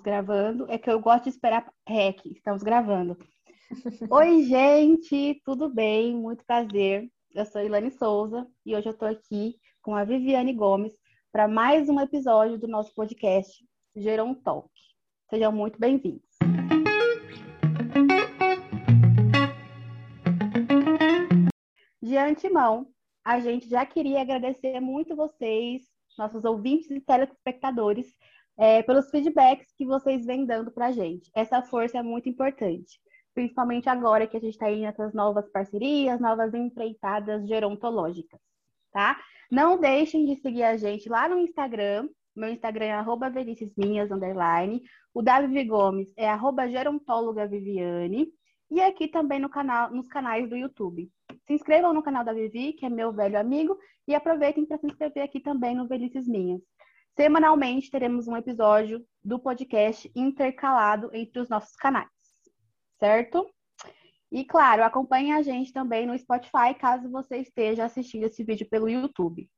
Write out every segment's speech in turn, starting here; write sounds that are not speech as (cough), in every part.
estamos gravando, é que eu gosto de esperar REC, estamos gravando. Oi, gente, tudo bem? Muito prazer. Eu sou Ilane Souza e hoje eu estou aqui com a Viviane Gomes para mais um episódio do nosso podcast Geron Talk. Sejam muito bem-vindos. De antemão, a gente já queria agradecer muito vocês, nossos ouvintes e telespectadores, é, pelos feedbacks que vocês vêm dando para a gente. Essa força é muito importante, principalmente agora que a gente está indo nessas novas parcerias, novas empreitadas gerontológicas, tá? Não deixem de seguir a gente lá no Instagram. Meu Instagram é arroba underline. O Davi Gomes é arroba gerontóloga Viviane. E aqui também no canal, nos canais do YouTube. Se inscrevam no canal da Vivi, que é meu velho amigo, e aproveitem para se inscrever aqui também no Velhices Minhas. Semanalmente teremos um episódio do podcast intercalado entre os nossos canais, certo? E claro, acompanhe a gente também no Spotify, caso você esteja assistindo esse vídeo pelo YouTube.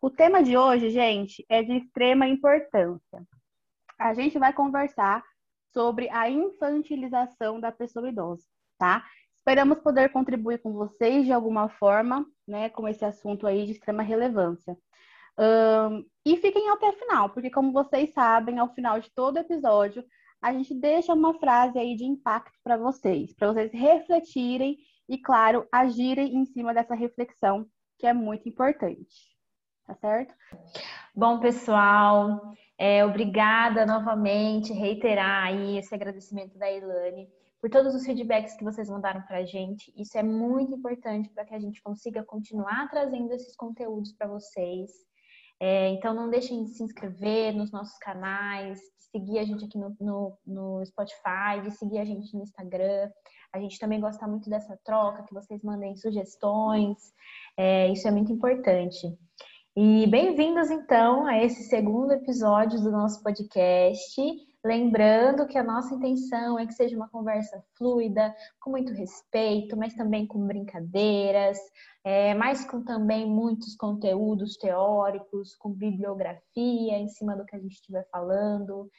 O tema de hoje, gente, é de extrema importância. A gente vai conversar sobre a infantilização da pessoa idosa, tá? Esperamos poder contribuir com vocês de alguma forma, né, com esse assunto aí de extrema relevância. Um, e fiquem até o final, porque como vocês sabem, ao final de todo episódio, a gente deixa uma frase aí de impacto para vocês, para vocês refletirem e, claro, agirem em cima dessa reflexão, que é muito importante. Tá certo? Bom, pessoal, é, obrigada novamente, reiterar aí esse agradecimento da Ilane por todos os feedbacks que vocês mandaram para a gente. Isso é muito importante para que a gente consiga continuar trazendo esses conteúdos para vocês. É, então, não deixem de se inscrever nos nossos canais, de seguir a gente aqui no, no, no, Spotify, de seguir a gente no Instagram. A gente também gosta muito dessa troca, que vocês mandem sugestões. É, isso é muito importante. E bem-vindos, então, a esse segundo episódio do nosso podcast. Lembrando que a nossa intenção é que seja uma conversa fluida, com muito respeito, mas também com brincadeiras, é, mas com também muitos conteúdos teóricos, com bibliografia em cima do que a gente estiver falando.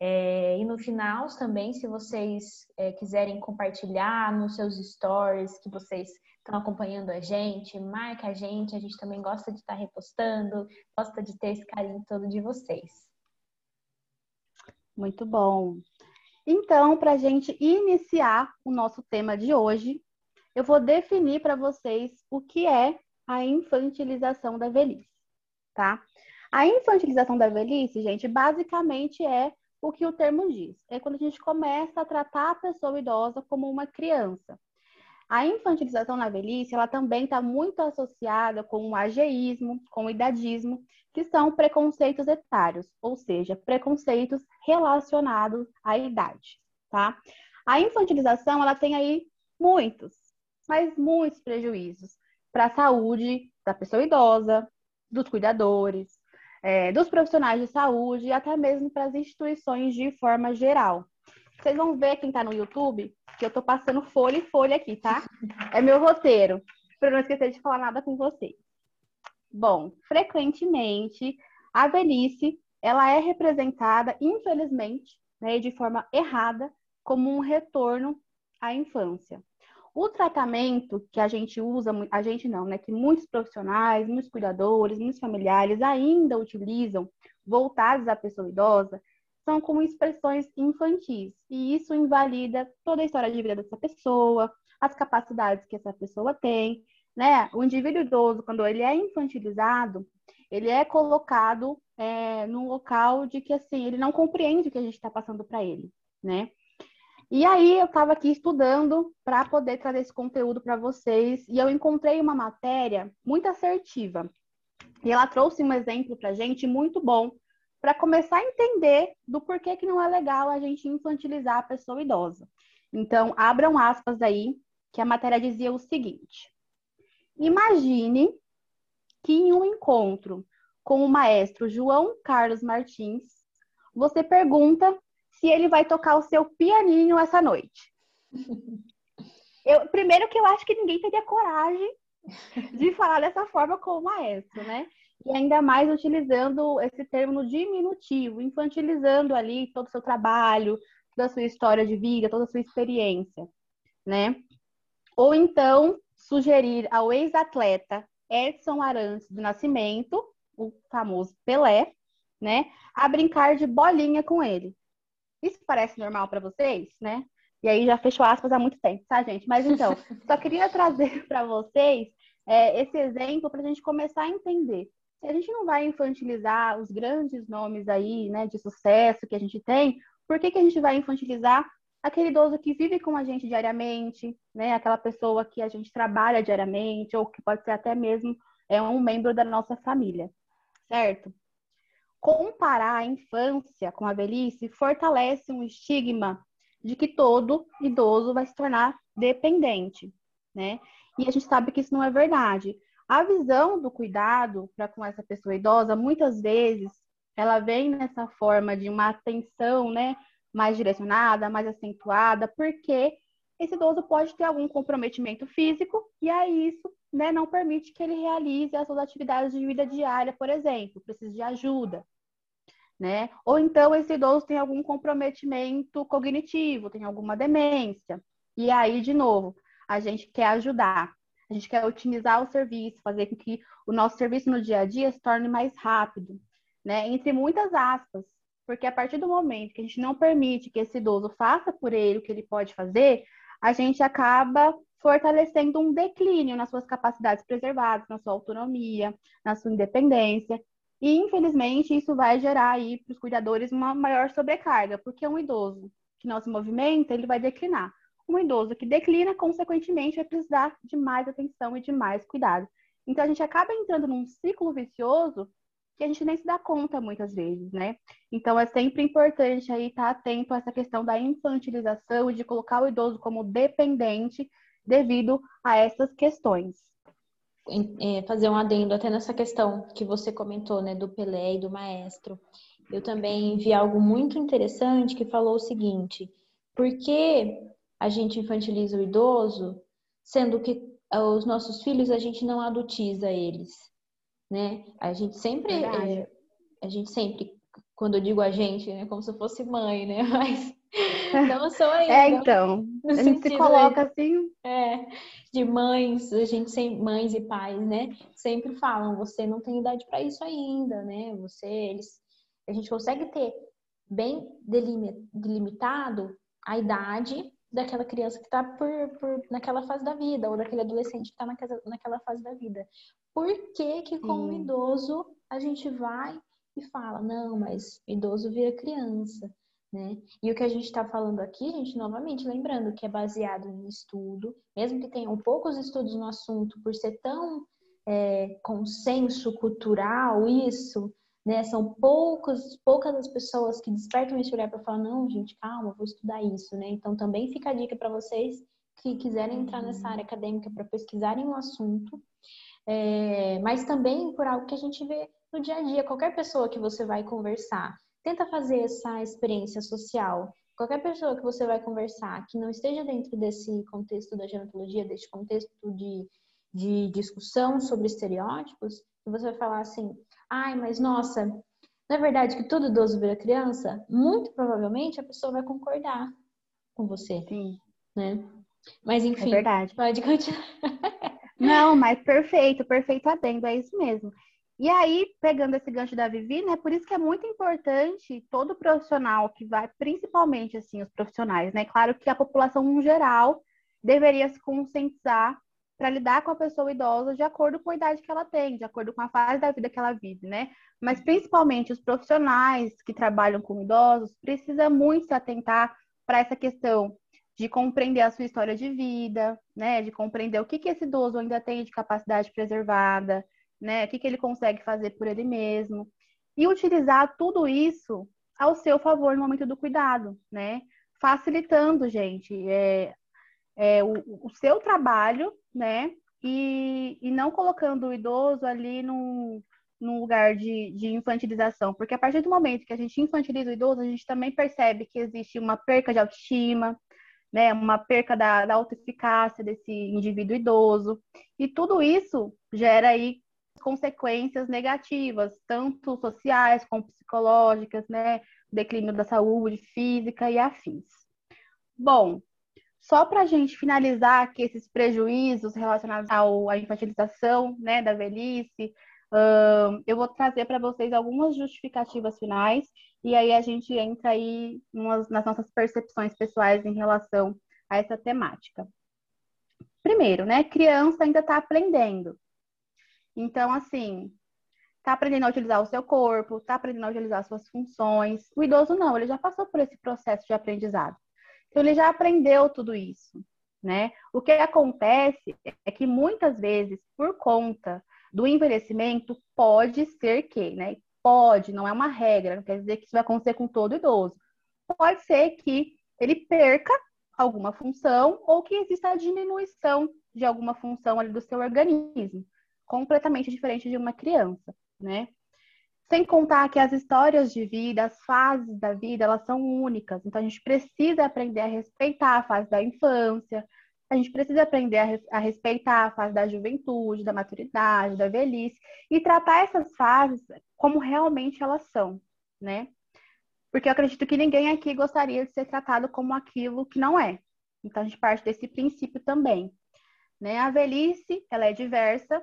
É, e no final também, se vocês é, quiserem compartilhar nos seus stories que vocês estão acompanhando a gente, marca a gente, a gente também gosta de estar repostando, gosta de ter esse carinho todo de vocês. Muito bom. Então, para a gente iniciar o nosso tema de hoje, eu vou definir para vocês o que é a infantilização da velhice, tá? A infantilização da velhice, gente, basicamente é o que o termo diz. É quando a gente começa a tratar a pessoa idosa como uma criança. A infantilização na velhice, ela também está muito associada com o ageísmo, com o idadismo, que são preconceitos etários, ou seja, preconceitos relacionados à idade, tá? A infantilização, ela tem aí muitos, mas muitos prejuízos para a saúde da pessoa idosa, dos cuidadores, é, dos profissionais de saúde e até mesmo para as instituições de forma geral. Vocês vão ver quem está no YouTube que eu estou passando folha e folha aqui, tá? É meu roteiro, para não esquecer de falar nada com vocês. Bom, frequentemente a velhice ela é representada, infelizmente, né, de forma errada, como um retorno à infância. O tratamento que a gente usa, a gente não, né? Que muitos profissionais, muitos cuidadores, muitos familiares ainda utilizam, voltados à pessoa idosa, são como expressões infantis. E isso invalida toda a história de vida dessa pessoa, as capacidades que essa pessoa tem, né? O indivíduo idoso, quando ele é infantilizado, ele é colocado é, num local de que, assim, ele não compreende o que a gente está passando para ele, né? E aí eu estava aqui estudando para poder trazer esse conteúdo para vocês e eu encontrei uma matéria muito assertiva. E ela trouxe um exemplo para gente muito bom para começar a entender do porquê que não é legal a gente infantilizar a pessoa idosa. Então, abram aspas aí, que a matéria dizia o seguinte: Imagine que em um encontro com o maestro João Carlos Martins, você pergunta se ele vai tocar o seu pianinho essa noite. (laughs) Eu, primeiro que eu acho que ninguém teria coragem de falar dessa forma com o maestro, né? E ainda mais utilizando esse termo no diminutivo, infantilizando ali todo o seu trabalho, toda a sua história de vida, toda a sua experiência, né? Ou então sugerir ao ex-atleta Edson Arantes do Nascimento, o famoso Pelé, né, a brincar de bolinha com ele. Isso parece normal para vocês, né? E aí já fechou aspas há muito tempo, tá, gente? Mas então, (laughs) só queria trazer (laughs) para vocês é, esse exemplo para a gente começar a entender. Se a gente não vai infantilizar os grandes nomes aí, né, de sucesso que a gente tem, por que, que a gente vai infantilizar aquele idoso que vive com a gente diariamente, né? Aquela pessoa que a gente trabalha diariamente, ou que pode ser até mesmo é um membro da nossa família, certo? Comparar a infância com a velhice fortalece um estigma de que todo idoso vai se tornar dependente, né? E a gente sabe que isso não é verdade. A visão do cuidado para com essa pessoa idosa, muitas vezes, ela vem nessa forma de uma atenção, né, mais direcionada, mais acentuada, porque esse idoso pode ter algum comprometimento físico e aí isso, né, não permite que ele realize as suas atividades de vida diária, por exemplo, precisa de ajuda, né? Ou então esse idoso tem algum comprometimento cognitivo, tem alguma demência. E aí, de novo, a gente quer ajudar. A gente quer otimizar o serviço, fazer com que o nosso serviço no dia a dia se torne mais rápido, né? Entre muitas aspas, porque a partir do momento que a gente não permite que esse idoso faça por ele o que ele pode fazer, a gente acaba fortalecendo um declínio nas suas capacidades preservadas, na sua autonomia, na sua independência. E, infelizmente, isso vai gerar aí para os cuidadores uma maior sobrecarga, porque um idoso que não se movimenta, ele vai declinar. Um idoso que declina, consequentemente, vai precisar de mais atenção e de mais cuidado. Então, a gente acaba entrando num ciclo vicioso que a gente nem se dá conta muitas vezes, né? Então, é sempre importante aí estar atento a essa questão da infantilização e de colocar o idoso como dependente devido a essas questões é, fazer um adendo até nessa questão que você comentou, né, do Pelé e do maestro. Eu também vi algo muito interessante que falou o seguinte: por que a gente infantiliza o idoso, sendo que os nossos filhos a gente não adultiza eles, né? A gente sempre, é, a gente sempre, quando eu digo a gente, é como se eu fosse mãe, né? (laughs) Mas não sou ainda. É, então. A gente se coloca assim. É, de mães, a gente sem mães e pais, né? Sempre falam, você não tem idade para isso ainda, né? Você, eles, a gente consegue ter bem delimitado a idade daquela criança que está por, por, naquela fase da vida, ou daquele adolescente que está naquela, fase da vida. Por que que como hum. idoso a gente vai e fala, não, mas idoso vira criança? Né? E o que a gente está falando aqui, gente, novamente lembrando que é baseado em estudo, mesmo que tenham poucos estudos no assunto, por ser tão é, consenso cultural isso, né? São poucos, poucas as pessoas que despertam esse olhar para falar, não, gente, calma, vou estudar isso, né? Então também fica a dica para vocês que quiserem entrar nessa área acadêmica para pesquisarem o assunto, é, mas também por algo que a gente vê no dia a dia, qualquer pessoa que você vai conversar, tenta fazer essa experiência social. Qualquer pessoa que você vai conversar que não esteja dentro desse contexto da gerontologia, desse contexto de, de discussão sobre estereótipos, você vai falar assim: ai, mas nossa, não é verdade que todo idoso vira criança? Muito provavelmente a pessoa vai concordar com você. Sim. Né? Mas é enfim, é verdade. pode continuar. (laughs) Não, mas perfeito, perfeito adendo, é isso mesmo. E aí, pegando esse gancho da Vivi, né? Por isso que é muito importante todo profissional que vai, principalmente assim, os profissionais, né? Claro que a população em geral deveria se conscientizar para lidar com a pessoa idosa de acordo com a idade que ela tem, de acordo com a fase da vida que ela vive, né? Mas principalmente os profissionais que trabalham com idosos precisam muito se atentar para essa questão de compreender a sua história de vida, né? De compreender o que, que esse idoso ainda tem de capacidade preservada, né? O que, que ele consegue fazer por ele mesmo. E utilizar tudo isso ao seu favor no momento do cuidado, né? Facilitando, gente, é, é o, o, seu trabalho, né? E, e não colocando o idoso ali num, num lugar de, de infantilização. Porque a partir do momento que a gente infantiliza o idoso, a gente também percebe que existe uma perca de autoestima, né, uma perca da, da autoeficácia desse indivíduo idoso. E tudo isso gera aí consequências negativas, tanto sociais como psicológicas, né? Declínio da saúde física e afins. Bom, só para a gente finalizar aqui esses prejuízos relacionados ao, à infantilização né, da velhice, uh, eu vou trazer para vocês algumas justificativas finais e aí a gente entra aí nas nossas percepções pessoais em relação a essa temática. Primeiro, né, criança ainda está aprendendo. Então, assim, está aprendendo a utilizar o seu corpo, está aprendendo a utilizar suas funções. O idoso não, ele já passou por esse processo de aprendizado. Então, ele já aprendeu tudo isso, né? O que acontece é que muitas vezes, por conta do envelhecimento, pode ser que, né? Pode, não é uma regra, não quer dizer que isso vai acontecer com todo idoso. Pode ser que ele perca alguma função ou que exista a diminuição de alguma função ali do seu organismo, completamente diferente de uma criança, né? Sem contar que as histórias de vida, as fases da vida, elas são únicas. Então a gente precisa aprender a respeitar a fase da infância, a gente precisa aprender a, res a respeitar a fase da juventude, da maturidade, da velhice e tratar essas fases como realmente elas são, né? Porque eu acredito que ninguém aqui gostaria de ser tratado como aquilo que não é. Então a gente parte desse princípio também, né? A velhice, ela é diversa,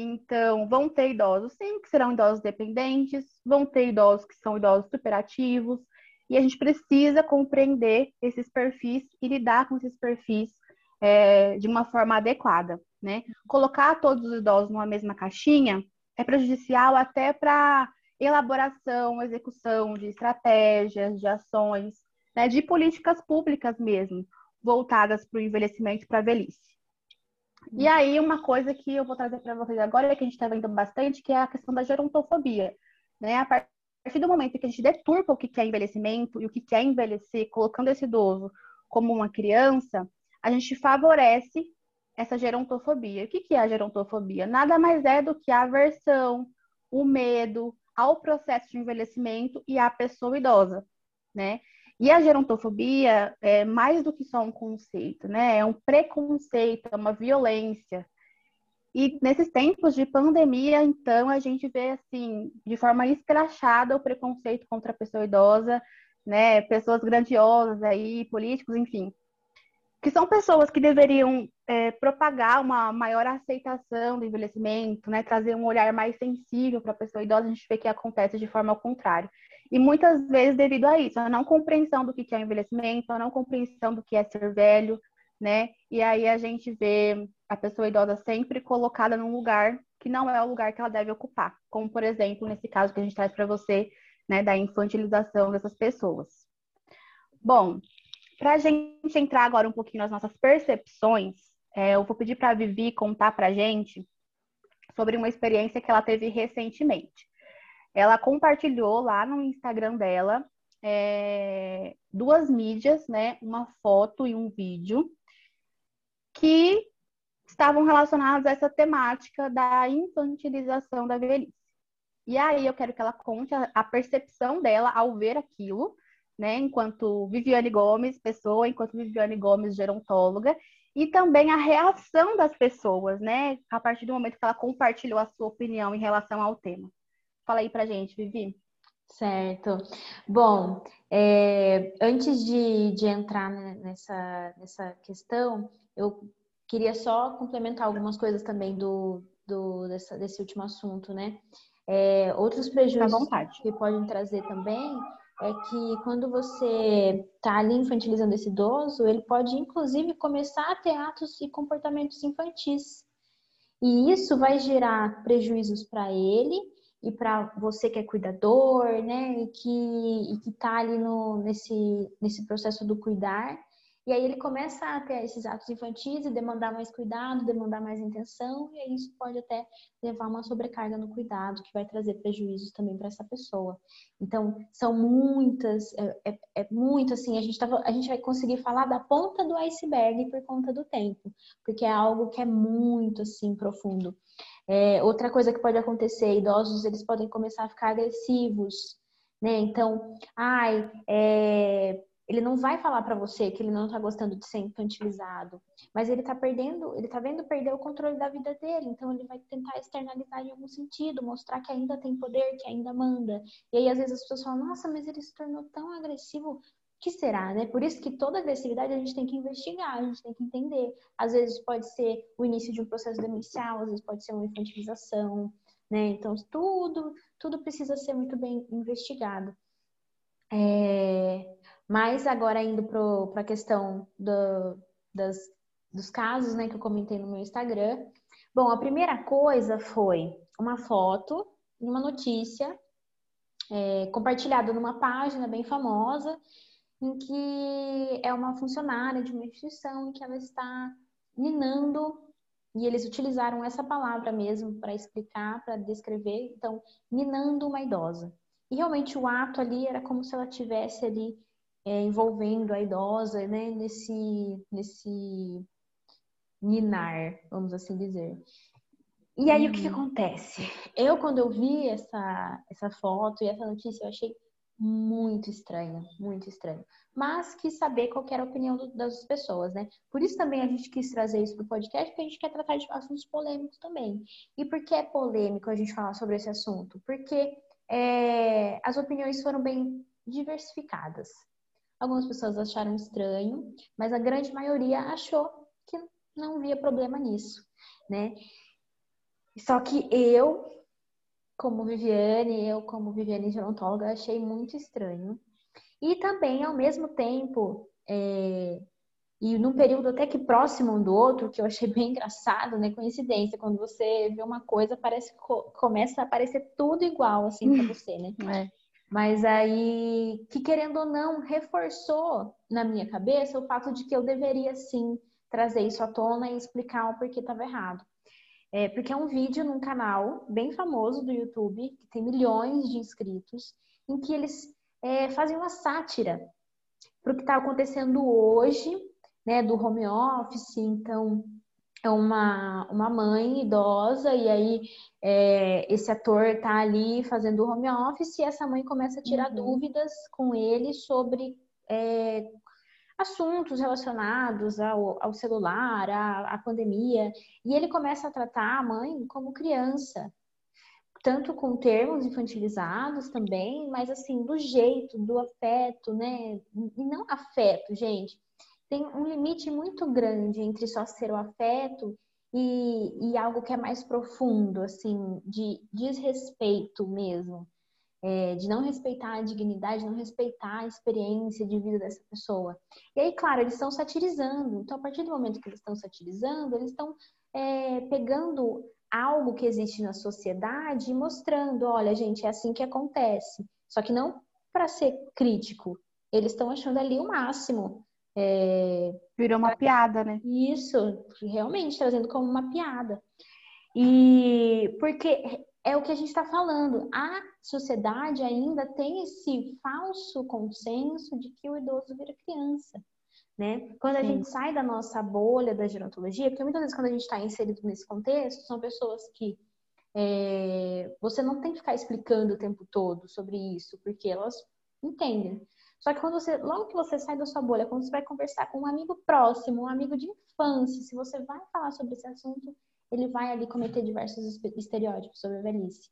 então, vão ter idosos, sim, que serão idosos dependentes, vão ter idosos que são idosos superativos, e a gente precisa compreender esses perfis e lidar com esses perfis é, de uma forma adequada, né? Colocar todos os idosos numa mesma caixinha é prejudicial até para elaboração, execução de estratégias, de ações, né, de políticas públicas mesmo, voltadas para o envelhecimento e para a velhice. E aí, uma coisa que eu vou trazer para vocês agora, que a gente está vendo bastante, que é a questão da gerontofobia. Né? A partir do momento que a gente deturpa o que é envelhecimento e o que é envelhecer, colocando esse idoso como uma criança, a gente favorece essa gerontofobia. O que é a gerontofobia? Nada mais é do que a aversão, o medo ao processo de envelhecimento e à pessoa idosa, né? E a gerontofobia é mais do que só um conceito, né? É um preconceito, é uma violência. E nesses tempos de pandemia, então, a gente vê, assim, de forma escrachada o preconceito contra a pessoa idosa, né? Pessoas grandiosas aí, políticos, enfim. Que são pessoas que deveriam é, propagar uma maior aceitação do envelhecimento, né? Trazer um olhar mais sensível para a pessoa idosa, a gente vê que acontece de forma ao contrário. E muitas vezes devido a isso, a não compreensão do que é envelhecimento, a não compreensão do que é ser velho, né? E aí a gente vê a pessoa idosa sempre colocada num lugar que não é o lugar que ela deve ocupar, como por exemplo nesse caso que a gente traz para você, né, da infantilização dessas pessoas. Bom, para a gente entrar agora um pouquinho nas nossas percepções, é, eu vou pedir para a Vivi contar para a gente sobre uma experiência que ela teve recentemente ela compartilhou lá no Instagram dela é, duas mídias, né? Uma foto e um vídeo que estavam relacionados a essa temática da infantilização da velhice. E aí eu quero que ela conte a, a percepção dela ao ver aquilo, né? Enquanto Viviane Gomes, pessoa, enquanto Viviane Gomes, gerontóloga, e também a reação das pessoas, né? A partir do momento que ela compartilhou a sua opinião em relação ao tema. Fala aí pra gente, Vivi. Certo. Bom, é, antes de, de entrar nessa, nessa questão, eu queria só complementar algumas coisas também do, do dessa, desse último assunto, né? É, outros prejuízos que podem trazer também é que quando você está ali infantilizando esse idoso, ele pode inclusive começar a ter atos e comportamentos infantis. E isso vai gerar prejuízos para ele e para você que é cuidador, né, e que e que tá ali no nesse nesse processo do cuidar. E aí ele começa a ter esses atos infantis e demandar mais cuidado, demandar mais intenção, e aí isso pode até levar uma sobrecarga no cuidado, que vai trazer prejuízos também para essa pessoa. Então, são muitas, é, é, é muito assim, a gente, tava, a gente vai conseguir falar da ponta do iceberg por conta do tempo, porque é algo que é muito assim profundo. É, outra coisa que pode acontecer, idosos eles podem começar a ficar agressivos, né? Então, ai, é, ele não vai falar para você que ele não tá gostando de ser infantilizado, mas ele tá perdendo, ele tá vendo perder o controle da vida dele, então ele vai tentar externalizar em algum sentido, mostrar que ainda tem poder, que ainda manda. E aí às vezes as pessoas falam: "Nossa, mas ele se tornou tão agressivo". Que será, né? Por isso que toda agressividade a gente tem que investigar, a gente tem que entender. Às vezes pode ser o início de um processo demencial, às vezes pode ser uma infantilização, né? Então tudo, tudo precisa ser muito bem investigado. É... Mas agora indo para a questão do, das, dos casos né, que eu comentei no meu Instagram. Bom, a primeira coisa foi uma foto, uma notícia é, compartilhada numa página bem famosa, em que é uma funcionária de uma instituição em que ela está minando, e eles utilizaram essa palavra mesmo para explicar, para descrever, então, minando uma idosa. E realmente o ato ali era como se ela tivesse ali é, envolvendo a idosa, né, nesse, nesse ninar, vamos assim dizer. E aí, o que, que, uhum. acontece? Eu, quando eu vi essa, essa foto e essa notícia, eu achei muito estranha, muito estranho. Mas quis saber qual era a opinião do, das pessoas, né? Por isso também a gente quis trazer isso para o podcast, porque a gente quer tratar de assuntos polêmicos também. E por que é polêmico a gente falar sobre esse assunto? Porque é, as opiniões foram bem diversificadas. Algumas pessoas acharam estranho, mas a grande maioria achou que não via problema nisso, né? Só que eu, como Viviane, eu como Viviane gerontóloga, achei muito estranho. E também, ao mesmo tempo, é... e num período até que próximo um do outro, que eu achei (laughs) bem engraçado, né? Coincidência, quando você vê uma coisa, parece que começa a aparecer tudo igual, assim, para você, né? (laughs) É. Mas aí, que querendo ou não, reforçou na minha cabeça o fato de que eu deveria sim trazer isso à tona e explicar o porquê estava errado. É, porque é um vídeo num canal bem famoso do YouTube, que tem milhões de inscritos, em que eles é, fazem uma sátira para o que está acontecendo hoje, né, do home office. Então, é uma, uma mãe idosa e aí é, esse ator tá ali fazendo home office e essa mãe começa a tirar uhum. dúvidas com ele sobre é, assuntos relacionados ao, ao celular, à, à, pandemia, e ele começa a tratar a mãe como criança, tanto com termos infantilizados também, mas assim, do jeito, do afeto, né? E não afeto, gente tem um limite muito grande entre só ser o afeto e, e algo que é mais profundo, assim, de desrespeito mesmo. É, de não respeitar a dignidade, não respeitar a experiência de vida dessa pessoa. E aí, claro, eles estão satirizando. Então, a partir do momento que eles estão satirizando, eles estão é, pegando algo que existe na sociedade e mostrando: olha, gente, é assim que acontece. Só que não para ser crítico. Eles estão achando ali o máximo. É... Virou uma piada, né? Isso, realmente, trazendo como uma piada. E porque é o que a gente está falando, a sociedade ainda tem esse falso consenso de que o idoso vira criança. Né? Quando a Sim. gente sai da nossa bolha da gerontologia, porque muitas vezes quando a gente está inserido nesse contexto, são pessoas que é, você não tem que ficar explicando o tempo todo sobre isso, porque elas entendem. Só que quando você, logo que você sai da sua bolha, quando você vai conversar com um amigo próximo, um amigo de infância, se você vai falar sobre esse assunto, ele vai ali cometer diversos estereótipos sobre a velhice.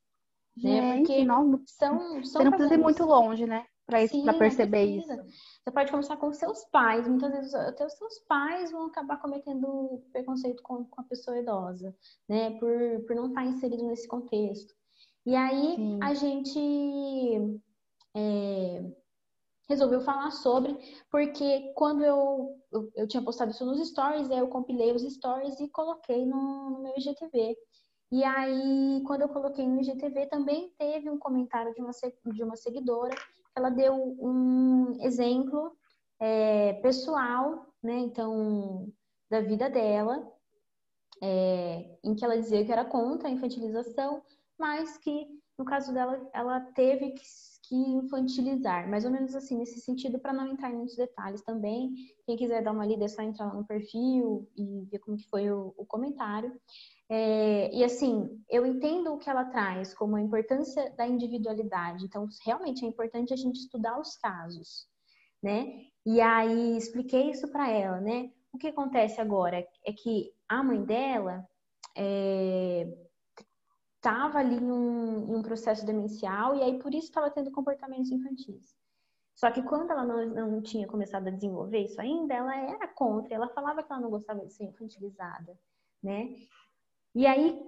né? Porque não, são, são você não precisa ir muito longe, né? Para perceber isso. Você pode conversar com seus pais. Muitas vezes até os seus pais vão acabar cometendo preconceito com, com a pessoa idosa, né? Por, por não estar inserido nesse contexto. E aí Sim. a gente é, resolveu falar sobre, porque quando eu, eu, eu, tinha postado isso nos stories, aí eu compilei os stories e coloquei no, no, meu IGTV. E aí, quando eu coloquei no IGTV, também teve um comentário de uma, de uma seguidora, ela deu um exemplo é, pessoal, né, então, da vida dela, é, em que ela dizia que era contra a infantilização, mas que, no caso dela, ela teve que que infantilizar, mais ou menos assim, nesse sentido, para não entrar em muitos detalhes também. Quem quiser dar uma lida é só entrar no perfil e ver como que foi o, o comentário. É, e assim, eu entendo o que ela traz como a importância da individualidade. Então, realmente é importante a gente estudar os casos. né? E aí expliquei isso para ela, né? O que acontece agora é que a mãe dela estava ali em um, em um, processo demencial e aí por isso estava tendo comportamentos infantis. Só que quando ela não, não tinha começado a desenvolver isso ainda, ela era contra, ela falava que ela não gostava de ser infantilizada, né? E aí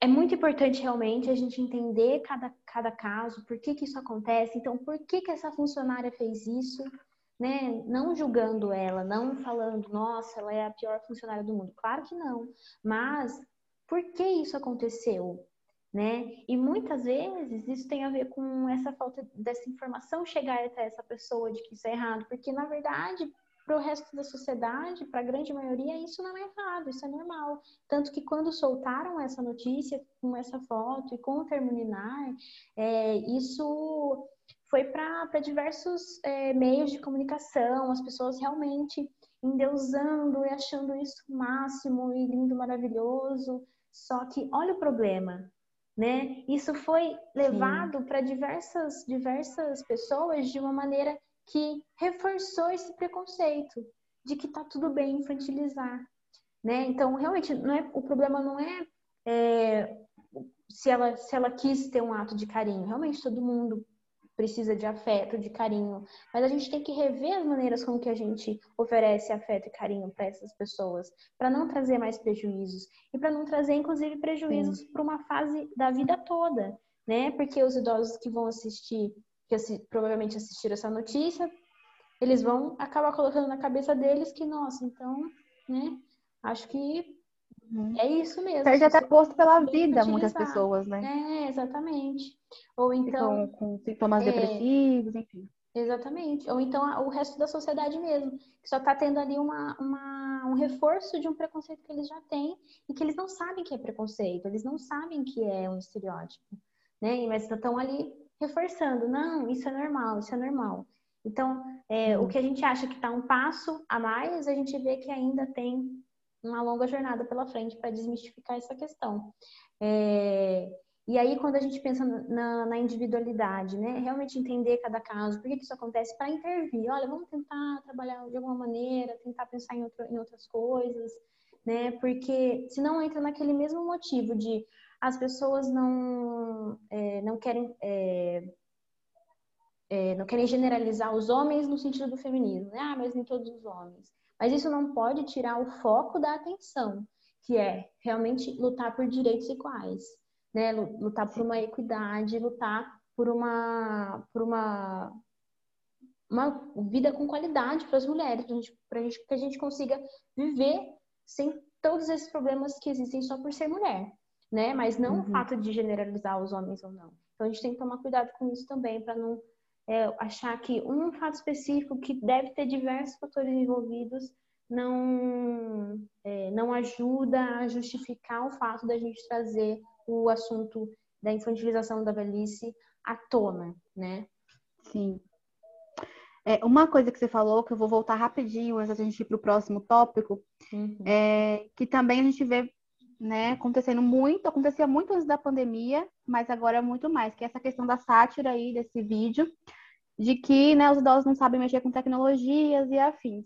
é muito importante realmente a gente entender cada, cada caso, por que, que isso acontece, então por que, que essa funcionária fez isso, né? Não julgando ela, não falando, nossa, ela é a pior funcionária do mundo. Claro que não. Mas por que isso aconteceu? Né? E muitas vezes isso tem a ver com essa falta dessa informação chegar até essa pessoa de que isso é errado, porque na verdade para o resto da sociedade, para a grande maioria, isso não é errado, isso é normal. Tanto que quando soltaram essa notícia com essa foto e com o terminar, é, isso foi para diversos é, meios de comunicação, as pessoas realmente endeusando e achando isso máximo e lindo, maravilhoso. Só que olha o problema, né? Isso foi levado para diversas diversas pessoas de uma maneira que reforçou esse preconceito de que tá tudo bem infantilizar, né? Então, realmente, não é, o problema não é, é se ela se ela quis ter um ato de carinho. Realmente, todo mundo precisa de afeto, de carinho, mas a gente tem que rever as maneiras com que a gente oferece afeto e carinho para essas pessoas, para não trazer mais prejuízos e para não trazer inclusive prejuízos para uma fase da vida toda, né? Porque os idosos que vão assistir que assi provavelmente assistiram essa notícia, eles vão acabar colocando na cabeça deles que, nossa, então, né? Acho que uhum. é isso mesmo. Perde até posto pela vida muitas pessoas, né? É, exatamente. Ou então. Ficam com sintomas é, depressivos, enfim. Exatamente. Ou então o resto da sociedade mesmo, que só está tendo ali uma, uma, um reforço de um preconceito que eles já têm e que eles não sabem que é preconceito, eles não sabem que é um estereótipo, né? Mas estão ali reforçando, não, isso é normal, isso é normal. Então, é, o que a gente acha que está um passo a mais, a gente vê que ainda tem uma longa jornada pela frente para desmistificar essa questão. É, e aí, quando a gente pensa na, na, individualidade, né, realmente entender cada caso, por que, que isso acontece, para intervir. Olha, vamos tentar trabalhar de alguma maneira, tentar pensar em, outro, em outras coisas, né, porque senão entra naquele mesmo motivo de as pessoas não, é, não querem é, é, não querem generalizar os homens no sentido do feminismo, né? Ah, mas nem todos os homens. Mas isso não pode tirar o foco da atenção, que é realmente lutar por direitos iguais, né? Lutar por uma equidade, lutar por uma por uma uma vida com qualidade para as mulheres, para gente, gente, que a gente consiga viver sem todos esses problemas que existem só por ser mulher né? Mas não uhum. o fato de generalizar os homens ou não. Então a gente tem que tomar cuidado com isso também, para não é, achar que um fato específico que deve ter diversos fatores envolvidos não, é, não ajuda a justificar o fato da gente trazer o assunto da infantilização da velhice à tona, né? Sim. É, uma coisa que você falou, que eu vou voltar rapidinho antes da gente ir para o próximo tópico, uhum. é que também a gente vê né, acontecendo muito, acontecia muito antes da pandemia, mas agora é muito mais, que é essa questão da sátira aí desse vídeo, de que, né, os idosos não sabem mexer com tecnologias e afins.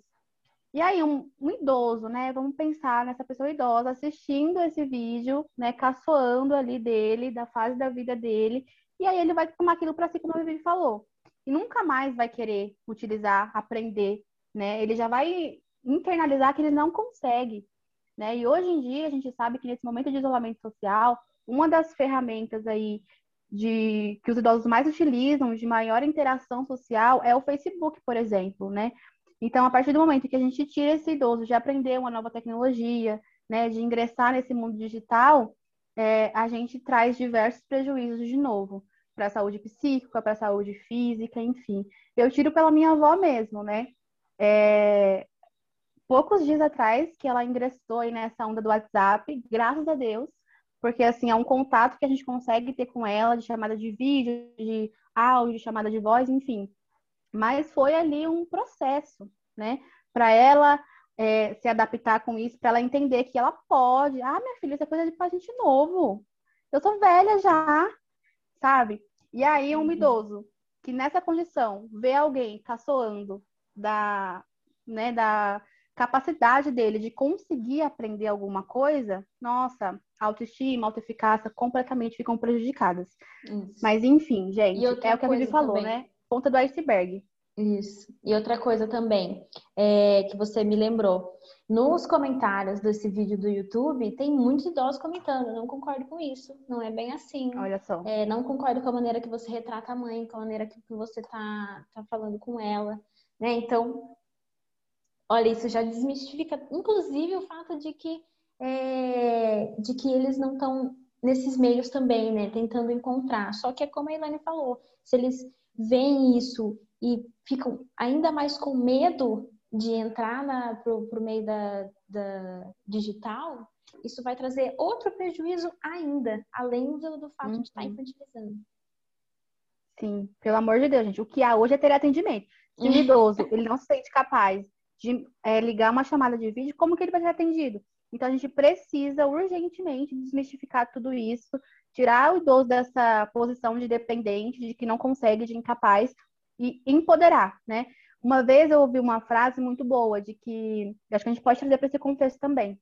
E aí, um, um idoso, né, vamos pensar nessa pessoa idosa assistindo esse vídeo, né, caçoando ali dele, da fase da vida dele, e aí ele vai tomar aquilo para si, como a Vivi falou, e nunca mais vai querer utilizar, aprender, né, ele já vai internalizar que ele não consegue, né? E hoje em dia a gente sabe que nesse momento de isolamento social, uma das ferramentas aí de que os idosos mais utilizam de maior interação social é o Facebook, por exemplo, né? Então, a partir do momento que a gente tira esse idoso de aprender uma nova tecnologia, né, de ingressar nesse mundo digital, é, a gente traz diversos prejuízos de novo para a saúde psíquica, para a saúde física, enfim. Eu tiro pela minha avó mesmo, né? É, poucos dias atrás que ela ingressou nessa onda do WhatsApp, graças a Deus, porque assim é um contato que a gente consegue ter com ela de chamada de vídeo, de áudio, de chamada de voz, enfim. Mas foi ali um processo, né, para ela é, se adaptar com isso, para ela entender que ela pode. Ah, minha filha, isso é coisa de paciente novo. Eu sou velha já, sabe? E aí um uhum. idoso que nessa condição vê alguém caçoando da, né, da capacidade dele de conseguir aprender alguma coisa, nossa, autoestima, autoeficácia completamente ficam prejudicadas. Isso. Mas enfim, gente, é o que a Vivi falou, também. né? Ponta do iceberg. Isso. E outra coisa também, é, que você me lembrou. Nos comentários desse vídeo do YouTube, tem muitos idosos comentando. Não concordo com isso. Não é bem assim. Olha só. É, não concordo com a maneira que você retrata a mãe, com a maneira que você tá, tá falando com ela. Né? Então, olha, isso já desmistifica, inclusive, o fato de que, é, de que eles não estão nesses meios também, né? Tentando encontrar. Só que é como a Elaine falou, se eles veem isso e ficam ainda mais com medo de entrar para o meio da, da, digital, isso vai trazer outro prejuízo ainda, além do, do fato uhum. de estar infantilizando. Sim, pelo amor de Deus, gente. O que há hoje é ter atendimento. Se o (laughs) idoso ele não se sente capaz de é, ligar uma chamada de vídeo, como que ele vai ser atendido? Então a gente precisa urgentemente desmistificar tudo isso, tirar o idoso dessa posição de dependente, de que não consegue, de incapaz, e empoderar, né? Uma vez eu ouvi uma frase muito boa de que acho que a gente pode trazer para esse contexto também.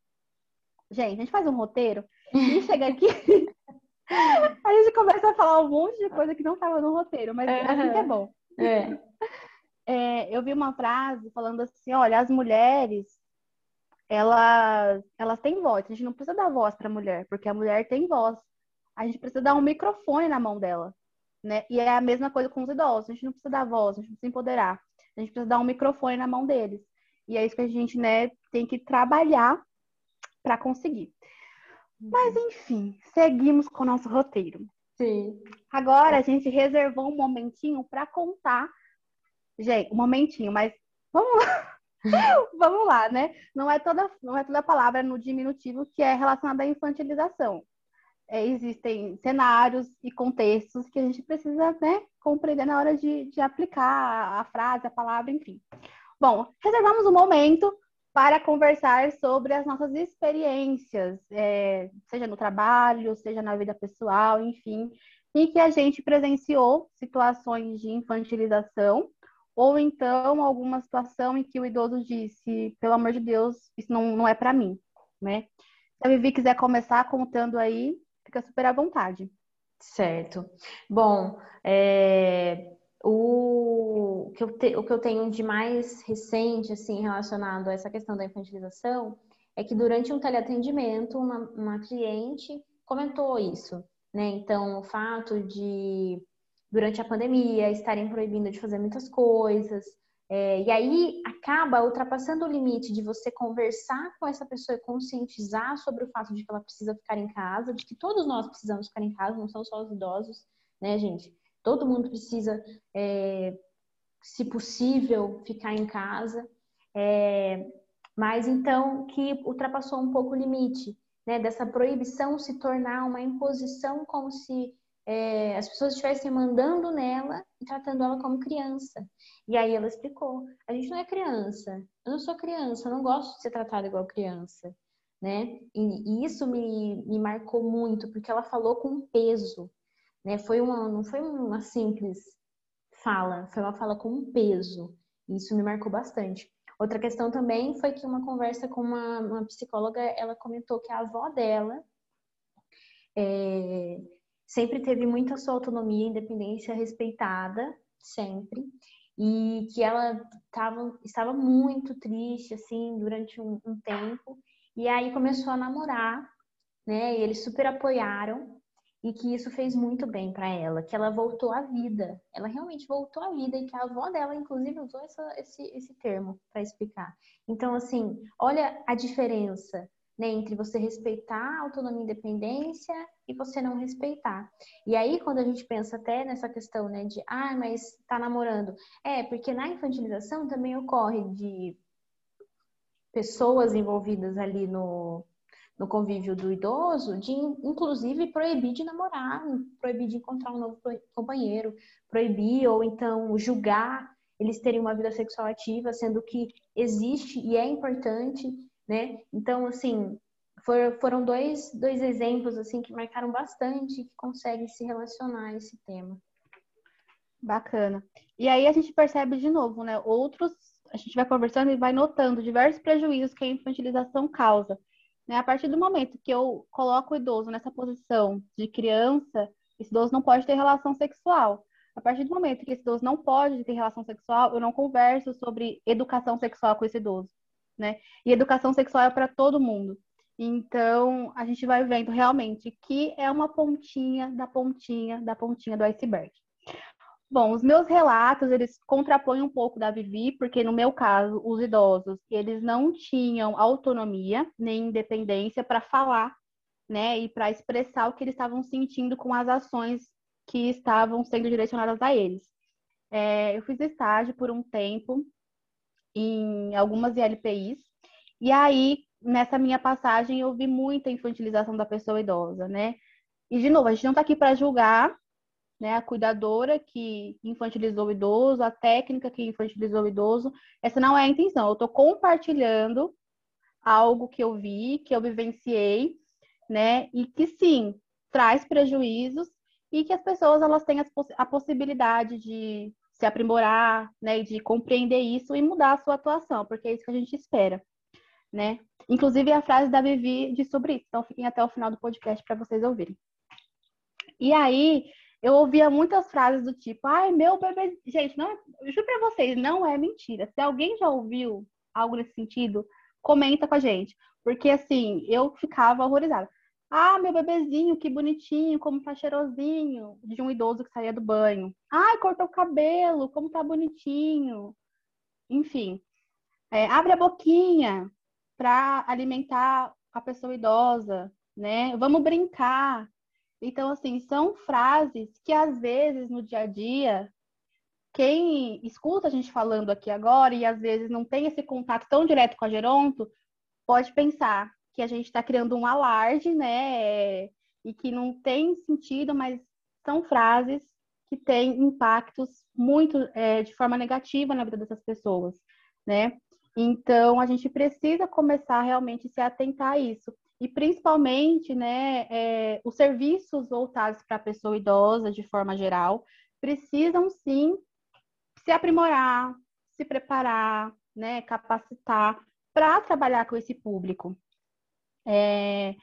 Gente, a gente faz um roteiro e (laughs) chega aqui, (laughs) a gente começa a falar um monte de coisa que não estava no roteiro, mas uhum. assim que é bom. É. (laughs) É, eu vi uma frase falando assim, olha, as mulheres elas, elas têm voz. A gente não precisa dar voz para a mulher, porque a mulher tem voz. A gente precisa dar um microfone na mão dela né? E é a mesma coisa com os idosos. A gente não precisa dar voz, a gente precisa empoderar. A gente precisa dar um microfone na mão deles. E é isso que a gente, né, tem que trabalhar para conseguir. Mas enfim, seguimos com o nosso roteiro. Sim. Agora a gente reservou um momentinho para contar. Gente, um momentinho, mas vamos lá. (laughs) vamos lá, né? Não é toda não é toda palavra no diminutivo que é relacionada à infantilização é, existem cenários e contextos que a gente precisa né, compreender na hora de, de aplicar a frase, a palavra, enfim. Bom, reservamos um momento para conversar sobre as nossas experiências, é, seja no trabalho, seja na vida pessoal, enfim, em que a gente presenciou situações de infantilização, ou então alguma situação em que o idoso disse, pelo amor de Deus, isso não, não é para mim, né? Se a Vivi quiser começar contando aí fica super à vontade. Certo. Bom, é, o, que eu te, o que eu tenho de mais recente, assim, relacionado a essa questão da infantilização, é que durante um teleatendimento, uma, uma cliente comentou isso, né? Então, o fato de, durante a pandemia, estarem proibindo de fazer muitas coisas, é, e aí acaba ultrapassando o limite de você conversar com essa pessoa e conscientizar sobre o fato de que ela precisa ficar em casa, de que todos nós precisamos ficar em casa, não são só os idosos, né, gente? Todo mundo precisa, é, se possível, ficar em casa. É, mas então que ultrapassou um pouco o limite, né, dessa proibição se tornar uma imposição como se é, as pessoas estivessem mandando nela e tratando ela como criança. E aí ela explicou: a gente não é criança, eu não sou criança, eu não gosto de ser tratada igual criança. Né? E, e isso me, me marcou muito, porque ela falou com peso. Né? Foi uma, não foi uma simples fala, foi uma fala com peso. E isso me marcou bastante. Outra questão também foi que uma conversa com uma, uma psicóloga, ela comentou que a avó dela é, sempre teve muita sua autonomia independência respeitada, sempre, e que ela tava, estava muito triste, assim, durante um, um tempo, e aí começou a namorar, né, e eles super apoiaram, e que isso fez muito bem para ela, que ela voltou à vida, ela realmente voltou à vida, e que a avó dela, inclusive, usou essa, esse, esse termo para explicar. Então, assim, olha a diferença né, entre você respeitar a autonomia e independência e você não respeitar. E aí, quando a gente pensa até nessa questão, né, de, ah, mas tá namorando. É, porque na infantilização também ocorre de pessoas envolvidas ali no, no convívio do idoso, de inclusive proibir de namorar, proibir de encontrar um novo companheiro, proibir ou então julgar eles terem uma vida sexual ativa, sendo que existe e é importante né? Então, assim, for, foram dois, dois exemplos, assim, que marcaram bastante que conseguem se relacionar a esse tema. Bacana. E aí a gente percebe de novo, né, outros a gente vai conversando e vai notando diversos prejuízos que a infantilização causa. Né? A partir do momento que eu coloco o idoso nessa posição de criança, esse idoso não pode ter relação sexual. A partir do momento que esse idoso não pode ter relação sexual, eu não converso sobre educação sexual com esse idoso, né? E educação sexual é para todo mundo. Então, a gente vai vendo realmente que é uma pontinha da pontinha da pontinha do iceberg. Bom, os meus relatos, eles contrapõem um pouco da Vivi, porque no meu caso, os idosos, eles não tinham autonomia nem independência para falar, né, e para expressar o que eles estavam sentindo com as ações que estavam sendo direcionadas a eles. É, eu fiz estágio por um tempo em algumas ILPIs, e aí, nessa minha passagem, eu vi muita infantilização da pessoa idosa, né? E, de novo, a gente não está aqui para julgar né? A cuidadora que infantilizou o idoso, a técnica que infantilizou o idoso. Essa não é a intenção. Eu estou compartilhando algo que eu vi, que eu vivenciei, né? E que sim traz prejuízos e que as pessoas elas têm a possibilidade de se aprimorar, né? De compreender isso e mudar a sua atuação, porque é isso que a gente espera, né? Inclusive a frase da Vivi diz sobre isso. Então fiquem até o final do podcast para vocês ouvirem. E aí, eu ouvia muitas frases do tipo, ai, meu bebê. Gente, não, é, juro pra vocês, não é mentira. Se alguém já ouviu algo nesse sentido, comenta com a gente. Porque assim, eu ficava horrorizada. Ah, meu bebezinho, que bonitinho, como tá cheirosinho, de um idoso que saía do banho. Ai, cortou o cabelo, como tá bonitinho. Enfim, é, abre a boquinha para alimentar a pessoa idosa, né? Vamos brincar. Então, assim, são frases que às vezes no dia a dia, quem escuta a gente falando aqui agora e às vezes não tem esse contato tão direto com a Geronto, pode pensar que a gente está criando um alarde, né? E que não tem sentido, mas são frases que têm impactos muito é, de forma negativa na vida dessas pessoas, né? Então, a gente precisa começar realmente a se atentar a isso e principalmente, né, é, os serviços voltados para a pessoa idosa, de forma geral, precisam sim se aprimorar, se preparar, né, capacitar para trabalhar com esse público. É,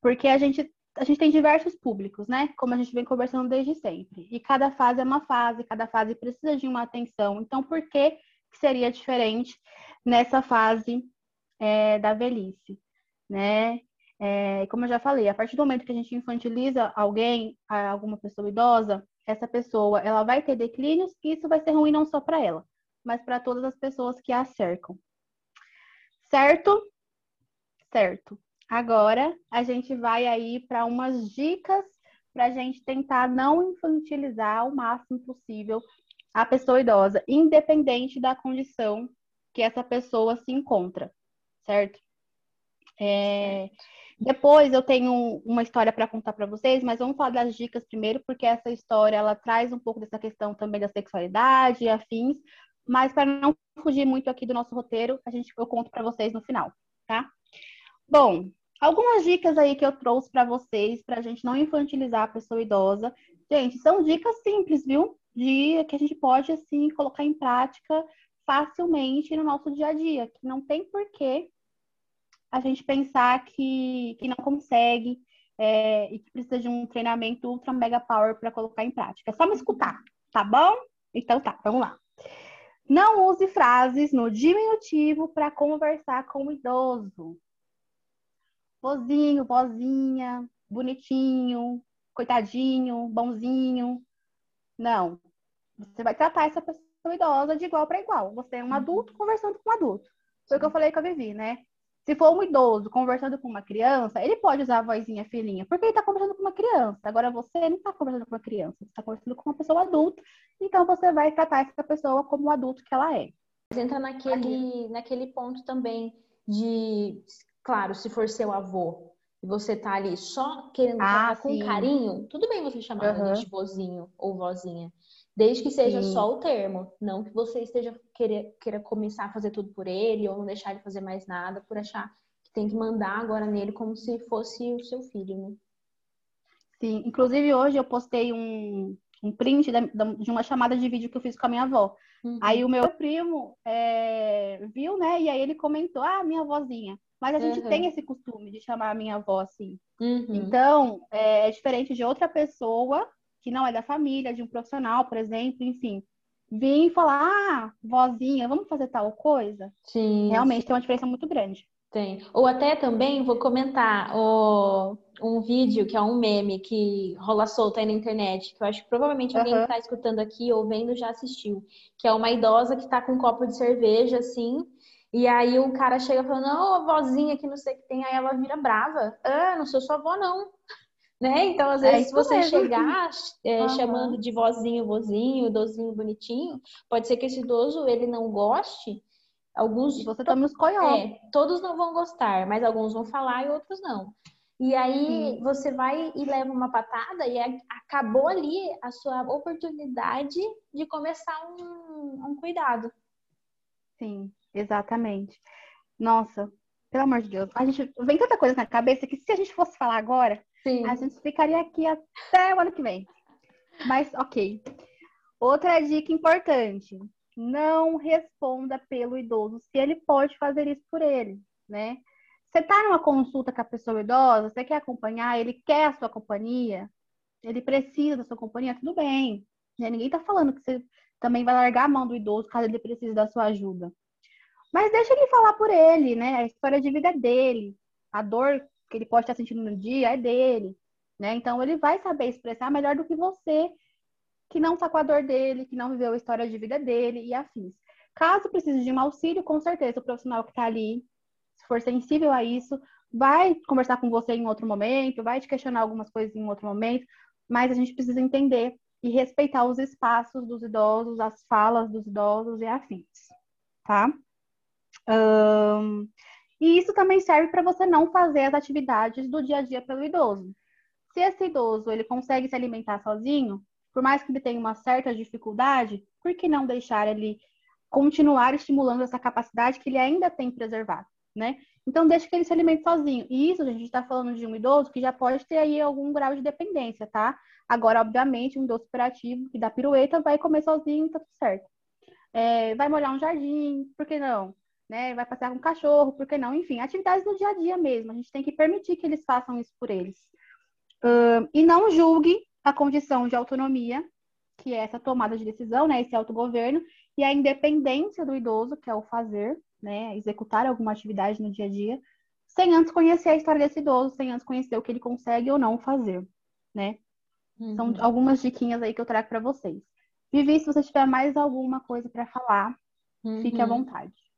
porque a gente, a gente tem diversos públicos, né? Como a gente vem conversando desde sempre. E cada fase é uma fase, cada fase precisa de uma atenção. Então, por que seria diferente nessa fase é, da velhice? Né? É, como eu já falei, a partir do momento que a gente infantiliza alguém, alguma pessoa idosa, essa pessoa ela vai ter declínios e isso vai ser ruim não só para ela, mas para todas as pessoas que a cercam. Certo? Certo. Agora a gente vai aí para umas dicas para a gente tentar não infantilizar o máximo possível a pessoa idosa, independente da condição que essa pessoa se encontra, certo? É, certo. Depois eu tenho uma história para contar para vocês, mas vamos falar das dicas primeiro, porque essa história ela traz um pouco dessa questão também da sexualidade e afins, mas para não fugir muito aqui do nosso roteiro, a gente eu conto para vocês no final, tá? Bom, algumas dicas aí que eu trouxe para vocês para a gente não infantilizar a pessoa idosa. Gente, são dicas simples, viu? De que a gente pode assim colocar em prática facilmente no nosso dia a dia, que não tem porquê a gente pensar que, que não consegue é, e que precisa de um treinamento ultra mega power para colocar em prática. É só me escutar, tá bom? Então tá, vamos lá. Não use frases no diminutivo para conversar com o idoso. Vozinho, vozinha, bonitinho, coitadinho, bonzinho. Não. Você vai tratar essa pessoa idosa de igual para igual. Você é um adulto conversando com um adulto. Foi o que eu falei com a Vivi, né? Se for um idoso conversando com uma criança, ele pode usar a vozinha filhinha, porque ele está conversando com uma criança. Agora você não está conversando com uma criança, você está conversando com uma pessoa adulta, então você vai tratar essa pessoa como o adulto que ela é. Entra naquele, naquele ponto também de, claro, se for seu avô e você tá ali só querendo ah, com carinho, tudo bem você chamar uhum. de vozinho ou vozinha. Desde que seja Sim. só o termo, não que você esteja queira, queira começar a fazer tudo por ele ou não deixar ele fazer mais nada por achar que tem que mandar agora nele como se fosse o seu filho, né? Sim, inclusive hoje eu postei um, um print de uma chamada de vídeo que eu fiz com a minha avó. Uhum. Aí o meu primo é, viu, né? E aí ele comentou, ah, minha avózinha. Mas a gente uhum. tem esse costume de chamar a minha avó assim. Uhum. Então, é, é, diferente de outra pessoa que não é da família, de um profissional, por exemplo, enfim. Vir e falar, ah, vozinha, vamos fazer tal coisa? Sim. Realmente tem uma diferença muito grande. Tem. Ou até também vou comentar o, um vídeo que é um meme que rola solto aí na internet, que eu acho que provavelmente alguém uhum. que está escutando aqui ou vendo já assistiu, que é uma idosa que está com um copo de cerveja, assim, e aí o cara chega falando, não, a vozinha que não sei o que tem, aí ela vira brava. Ah, não sou sua avó, não. Né? Então, às é vezes, é se você mesmo. chegar é, uhum. chamando de vozinho, vozinho, idosinho, bonitinho, pode ser que esse idoso ele não goste, Alguns. Você toma os coió. É, todos não vão gostar, mas alguns vão falar e outros não. E aí Sim. você vai e leva uma patada e acabou ali a sua oportunidade de começar um, um cuidado. Sim, exatamente. Nossa, pelo amor de Deus, a gente vem tanta coisa na cabeça que se a gente fosse falar agora, Sim. a gente ficaria aqui até o ano que vem. Mas ok. Outra dica importante: não responda pelo idoso se ele pode fazer isso por ele, né? Você está numa consulta com a pessoa idosa, você quer acompanhar, ele quer a sua companhia, ele precisa da sua companhia, tudo bem. Né? Ninguém está falando que você também vai largar a mão do idoso caso ele precise da sua ajuda. Mas deixa ele falar por ele, né? A história de vida é dele. A dor que ele pode estar sentindo no dia é dele, né? Então ele vai saber expressar melhor do que você que não está com a dor dele, que não viveu a história de vida dele e afins. Caso precise de um auxílio, com certeza o profissional que está ali, se for sensível a isso, vai conversar com você em outro momento, vai te questionar algumas coisas em outro momento, mas a gente precisa entender e respeitar os espaços dos idosos, as falas dos idosos e afins, tá? Um, e isso também serve para você não fazer as atividades do dia a dia pelo idoso. Se esse idoso ele consegue se alimentar sozinho, por mais que ele tenha uma certa dificuldade, por que não deixar ele continuar estimulando essa capacidade que ele ainda tem preservado, né? Então, deixa que ele se alimente sozinho. E isso, a gente está falando de um idoso que já pode ter aí algum grau de dependência, tá? Agora, obviamente, um idoso operativo que dá pirueta vai comer sozinho tá tudo certo. É, vai molhar um jardim, por que não? Né? Vai passear com um cachorro, por que não? Enfim, atividades do dia a dia mesmo. A gente tem que permitir que eles façam isso por eles. Uh, e não julgue a condição de autonomia, que é essa tomada de decisão, né, esse autogoverno, e a independência do idoso, que é o fazer, né, executar alguma atividade no dia a dia, sem antes conhecer a história desse idoso, sem antes conhecer o que ele consegue ou não fazer, né? Uhum. São algumas diquinhas aí que eu trago para vocês. Vivi, se você tiver mais alguma coisa para falar, uhum. fique à uhum. vontade.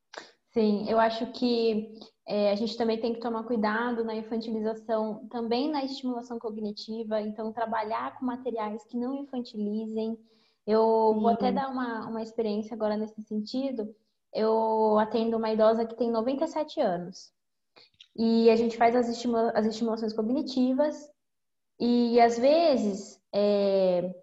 Sim, eu acho que é, a gente também tem que tomar cuidado na infantilização, também na estimulação cognitiva, então trabalhar com materiais que não infantilizem. Eu vou até dar uma, uma experiência agora nesse sentido. Eu atendo uma idosa que tem 97 anos. E a gente faz as, estimula as estimulações cognitivas e às vezes é,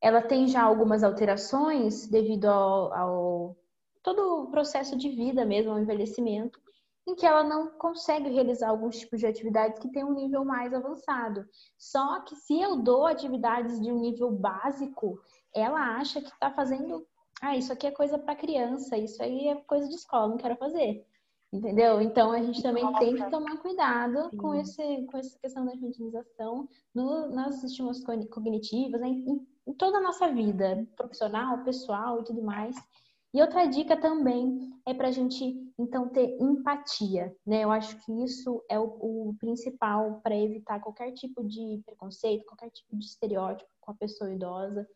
ela tem já algumas alterações devido ao, ao todo o processo de vida mesmo, ao envelhecimento em que ela não consegue realizar alguns tipos de atividades que têm um nível mais avançado. Só que se eu dou atividades de um nível básico, ela acha que está fazendo, ah, isso aqui é coisa para criança, isso aí é coisa de escola, não quero fazer. Entendeu? Então a gente também Nossa. tem que tomar cuidado com, esse, com essa questão da infantilização no, nas estímulos cognitivas, em, em toda a nossa vida, profissional, pessoal e tudo mais. E outra dica também é para a gente, então, ter empatia, né? Eu acho que isso é o, o principal para evitar qualquer tipo de preconceito, qualquer tipo de estereótipo com a pessoa idosa.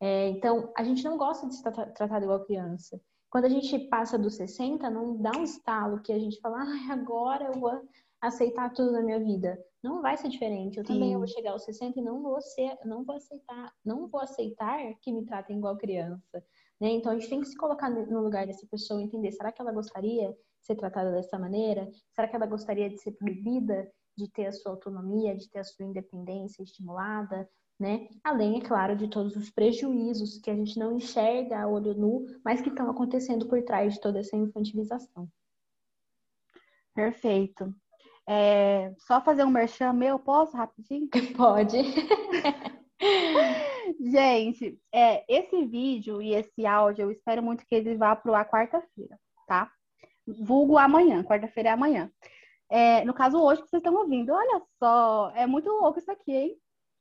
É, então, a gente não gosta de ser tratado igual criança. Quando a gente passa dos 60, não dá um estalo que a gente fala, ah, agora eu vou aceitar tudo na minha vida. Não vai ser diferente. Eu Sim. também eu vou chegar aos 60 e não vou ser, não vou aceitar, não vou aceitar que me tratem igual criança. Né? Então a gente tem que se colocar no lugar dessa pessoa e entender: será que ela gostaria de ser tratada dessa maneira? Será que ela gostaria de ser proibida de ter a sua autonomia, de ter a sua independência estimulada? Né? Além, é claro, de todos os prejuízos que a gente não enxerga a olho nu, mas que estão acontecendo por trás de toda essa infantilização. Perfeito. É, só fazer um merchan meu, posso rapidinho? (laughs) Pode. (laughs) Gente, é, esse vídeo e esse áudio, eu espero muito que ele vá pro ar quarta-feira, tá? Vulgo amanhã, quarta-feira é amanhã. É, no caso, hoje que vocês estão ouvindo, olha só, é muito louco isso aqui, hein?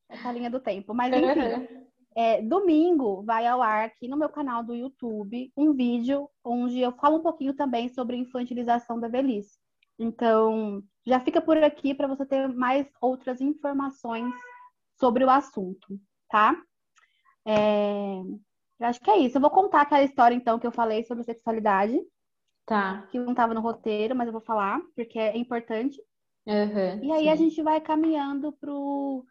Essa linha do tempo. Mas, enfim, (laughs) é, domingo vai ao ar aqui no meu canal do YouTube um vídeo onde eu falo um pouquinho também sobre infantilização da velhice. Então, já fica por aqui para você ter mais outras informações sobre o assunto, tá? É... Eu acho que é isso. Eu vou contar aquela história, então, que eu falei sobre sexualidade. Tá. Que não estava no roteiro, mas eu vou falar, porque é importante. Uhum, e aí sim. a gente vai caminhando pro,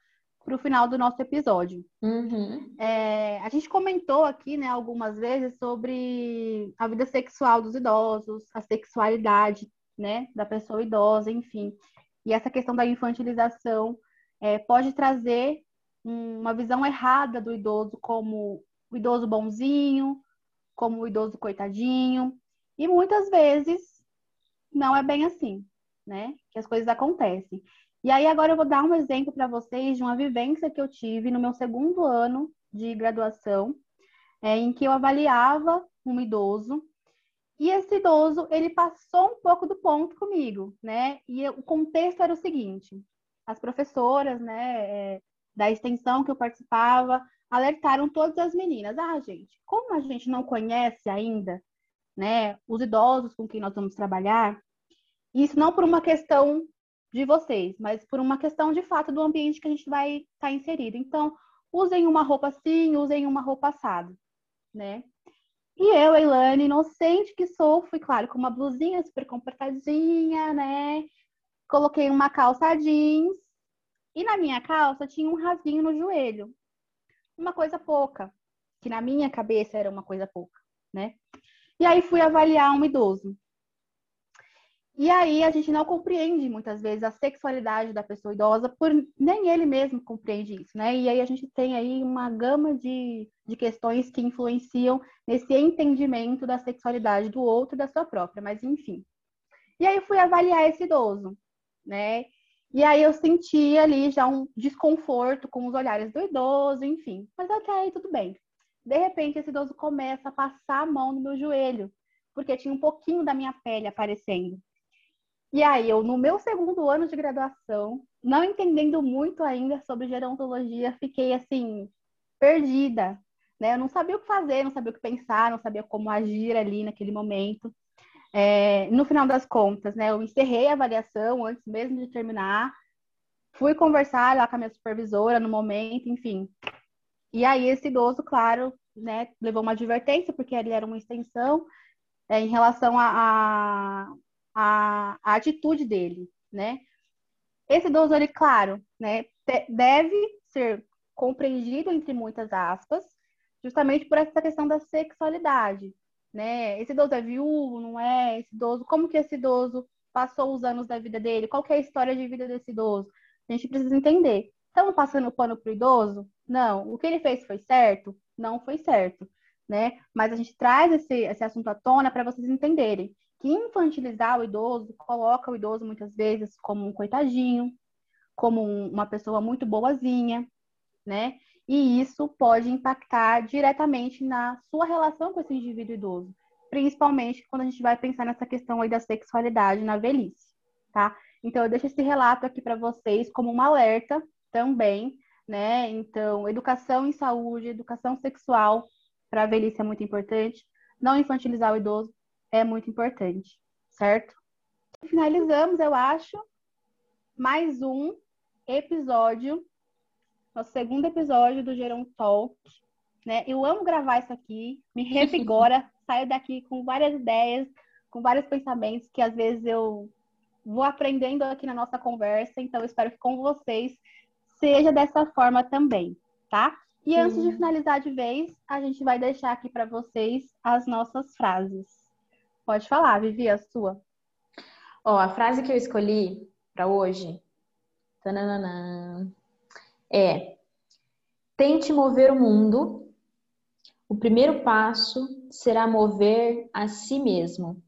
pro final do nosso episódio. Uhum. É, a gente comentou aqui, né, algumas vezes sobre a vida sexual dos idosos, a sexualidade, né, da pessoa idosa, enfim. E essa questão da infantilização é, pode trazer uma visão errada do idoso como o idoso bonzinho, como o idoso coitadinho. E muitas vezes não é bem assim, né? Que as coisas acontecem. E aí agora eu vou dar um exemplo para vocês de uma vivência que eu tive no meu segundo ano de graduação, é, em que eu avaliava um idoso e esse idoso ele passou um pouco do ponto comigo, né? E o contexto era o seguinte: as professoras, né, é, da extensão que eu participava, alertaram todas as meninas. Ah, gente, como a gente não conhece ainda, né, os idosos com quem nós vamos trabalhar, isso não por uma questão de vocês, mas por uma questão de fato do ambiente que a gente vai estar tá inserido. Então, usem uma roupa assim, usem uma roupa assada, né? E eu, Eilane, inocente que sou, fui, claro, com uma blusinha super comportadinha, né? Coloquei uma calça jeans e na minha calça tinha um rasguinho no joelho. Uma coisa pouca, que na minha cabeça era uma coisa pouca, né? E aí fui avaliar um idoso. E aí a gente não compreende muitas vezes a sexualidade da pessoa idosa, por nem ele mesmo compreende isso, né? E aí a gente tem aí uma gama de, de questões que influenciam nesse entendimento da sexualidade do outro e da sua própria, mas enfim. E aí fui avaliar esse idoso, né? E aí eu senti ali já um desconforto com os olhares do idoso, enfim. Mas até aí tudo bem. De repente esse idoso começa a passar a mão no meu joelho, porque tinha um pouquinho da minha pele aparecendo. E aí eu, no meu segundo ano de graduação, não entendendo muito ainda sobre gerontologia, fiquei assim, perdida. Né? Eu não sabia o que fazer, não sabia o que pensar, não sabia como agir ali naquele momento. É, no final das contas, né, eu encerrei a avaliação antes mesmo de terminar, fui conversar lá com a minha supervisora no momento, enfim. E aí esse idoso, claro, né, levou uma advertência, porque ele era uma extensão é, em relação a, a, a, atitude dele, né? Esse idoso, ele, claro, né, deve ser compreendido, entre muitas aspas, justamente por essa questão da sexualidade né? Esse idoso é viúvo, não é? Esse idoso, como que esse idoso passou os anos da vida dele? Qual é a história de vida desse idoso? A gente precisa entender. Estamos passando pano para o idoso? Não. O que ele fez foi certo? Não foi certo, né? Mas a gente traz esse, esse assunto à tona para vocês entenderem que infantilizar o idoso coloca o idoso muitas vezes como um coitadinho, como um, uma pessoa muito boazinha, né? E isso pode impactar diretamente na sua relação com esse indivíduo idoso, principalmente quando a gente vai pensar nessa questão aí da sexualidade na velhice, tá? Então eu deixo esse relato aqui para vocês como um alerta também, né? Então, educação em saúde, educação sexual para a velhice é muito importante. Não infantilizar o idoso é muito importante, certo? Finalizamos, eu acho, mais um episódio nosso segundo episódio do Geron Talk. Né? Eu amo gravar isso aqui, me revigora, (laughs) saio daqui com várias ideias, com vários pensamentos que às vezes eu vou aprendendo aqui na nossa conversa, então espero que com vocês seja dessa forma também, tá? E antes de finalizar de vez, a gente vai deixar aqui para vocês as nossas frases. Pode falar, Vivi, a sua. Ó, a frase que eu escolhi para hoje tananana, é tente mover o mundo. O primeiro passo será mover a si mesmo,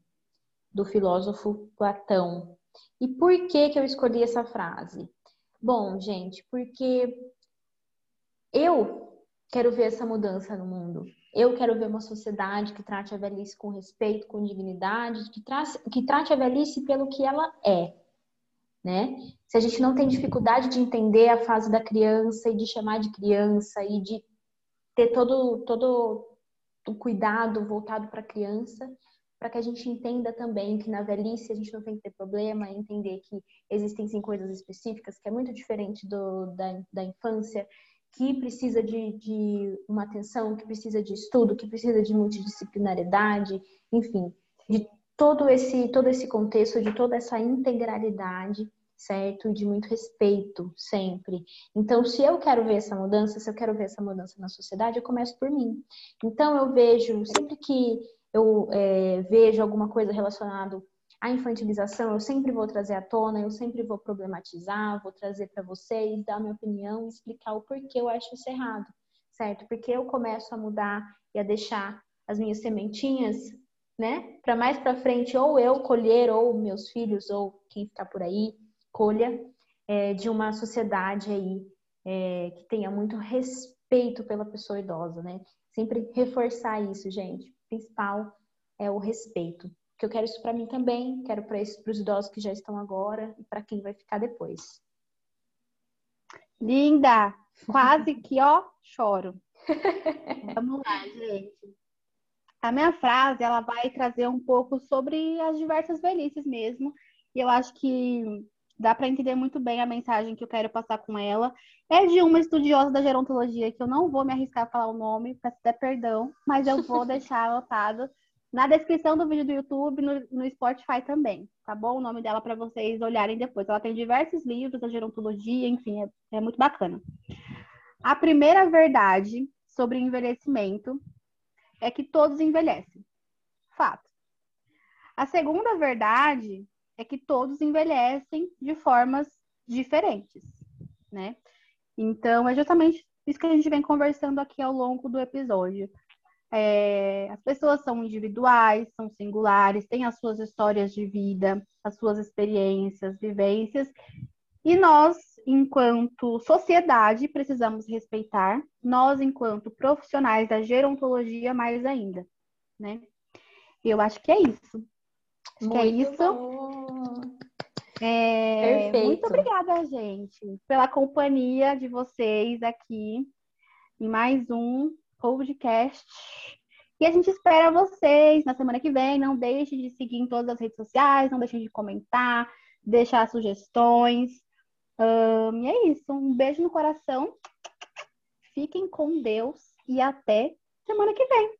do filósofo Platão. E por que que eu escolhi essa frase? Bom, gente, porque eu quero ver essa mudança no mundo. Eu quero ver uma sociedade que trate a velhice com respeito, com dignidade, que, trace, que trate a velhice pelo que ela é. Né? Se a gente não tem dificuldade de entender a fase da criança e de chamar de criança e de ter todo, todo o cuidado voltado para a criança, para que a gente entenda também que na velhice a gente não tem que ter problema, entender que existem sim coisas específicas, que é muito diferente do, da, da infância, que precisa de, de uma atenção, que precisa de estudo, que precisa de multidisciplinaridade, enfim, de todo esse, todo esse contexto, de toda essa integralidade, certo? De muito respeito sempre. Então, se eu quero ver essa mudança, se eu quero ver essa mudança na sociedade, eu começo por mim. Então, eu vejo, sempre que eu é, vejo alguma coisa relacionada à infantilização, eu sempre vou trazer à tona, eu sempre vou problematizar, vou trazer para vocês, dar minha opinião, explicar o porquê eu acho isso errado, certo? Porque eu começo a mudar e a deixar as minhas sementinhas, né? Para mais para frente, ou eu colher, ou meus filhos, ou quem ficar por aí, colha é, de uma sociedade aí é, que tenha muito respeito pela pessoa idosa, né? Sempre reforçar isso, gente principal é o respeito. Que eu quero isso para mim também, quero para os idosos que já estão agora e para quem vai ficar depois. Linda! Quase que, ó, choro. (laughs) Vamos lá, gente. A minha frase, ela vai trazer um pouco sobre as diversas velhices mesmo. E eu acho que dá para entender muito bem a mensagem que eu quero passar com ela. É de uma estudiosa da gerontologia, que eu não vou me arriscar a falar o nome, peço até perdão, mas eu vou (laughs) deixar anotado na descrição do vídeo do YouTube, no, no Spotify também, tá bom? O nome dela para vocês olharem depois. Ela tem diversos livros da gerontologia, enfim, é, é muito bacana. A primeira verdade sobre envelhecimento é que todos envelhecem. Fato. A segunda verdade é que todos envelhecem de formas diferentes, né? Então, é justamente isso que a gente vem conversando aqui ao longo do episódio. É, as pessoas são individuais, são singulares, têm as suas histórias de vida, as suas experiências, vivências, e nós, enquanto sociedade, precisamos respeitar, nós, enquanto profissionais da gerontologia, mais ainda, né? Eu acho que é isso. Acho Muito que é isso. É, Perfeito. Muito obrigada, gente, pela companhia de vocês aqui em mais um podcast. E a gente espera vocês na semana que vem. Não deixe de seguir em todas as redes sociais, não deixe de comentar, deixar sugestões. Um, e é isso. Um beijo no coração. Fiquem com Deus e até semana que vem.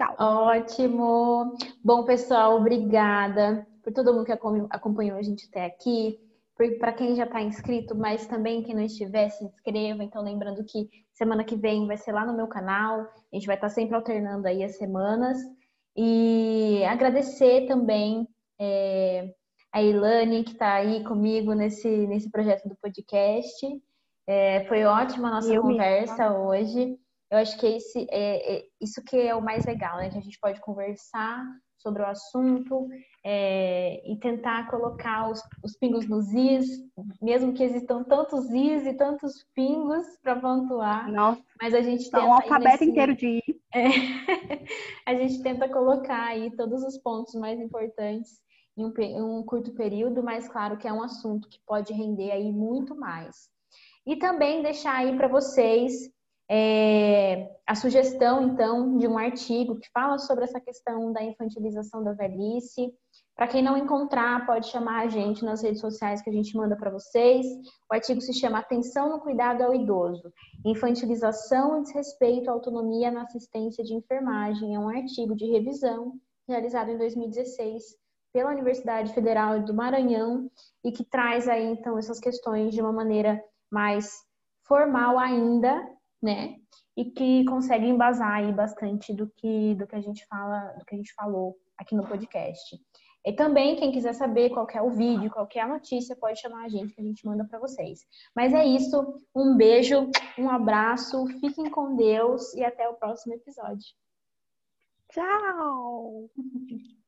Tchau. Ótimo. Bom, pessoal, obrigada por todo mundo que acompanhou a gente até aqui. Para quem já está inscrito, mas também quem não estiver, se inscreva. Então, lembrando que semana que vem vai ser lá no meu canal. A gente vai estar tá sempre alternando aí as semanas. E agradecer também é, a Ilane, que está aí comigo nesse, nesse projeto do podcast. É, foi ótima a nossa Eu conversa mesmo. hoje. Eu acho que esse, é, é, isso que é o mais legal, né? Que a gente pode conversar sobre o assunto é, e tentar colocar os, os, pingos nos is, mesmo que existam tantos is e tantos pingos para pontuar. Nossa, mas a gente tenta. um alfabeto nesse, inteiro de i. É, (laughs) a gente tenta colocar aí todos os pontos mais importantes em um, em um curto período, mas claro que é um assunto que pode render aí muito mais. E também deixar aí para vocês é, a sugestão, então, de um artigo que fala sobre essa questão da infantilização da velhice. Para quem não encontrar, pode chamar a gente nas redes sociais que a gente manda para vocês. O artigo se chama Atenção no Cuidado ao Idoso: Infantilização e Desrespeito à Autonomia na Assistência de Enfermagem. É um artigo de revisão realizado em 2016 pela Universidade Federal do Maranhão e que traz aí, então, essas questões de uma maneira mais formal ainda né? E que consegue embasar aí bastante do que, do que a gente fala, do que a gente falou aqui no podcast. E também, quem quiser saber qual é o vídeo, qual é a notícia, pode chamar a gente que a gente manda para vocês. Mas é isso. Um beijo, um abraço, fiquem com Deus e até o próximo episódio. Tchau! (laughs)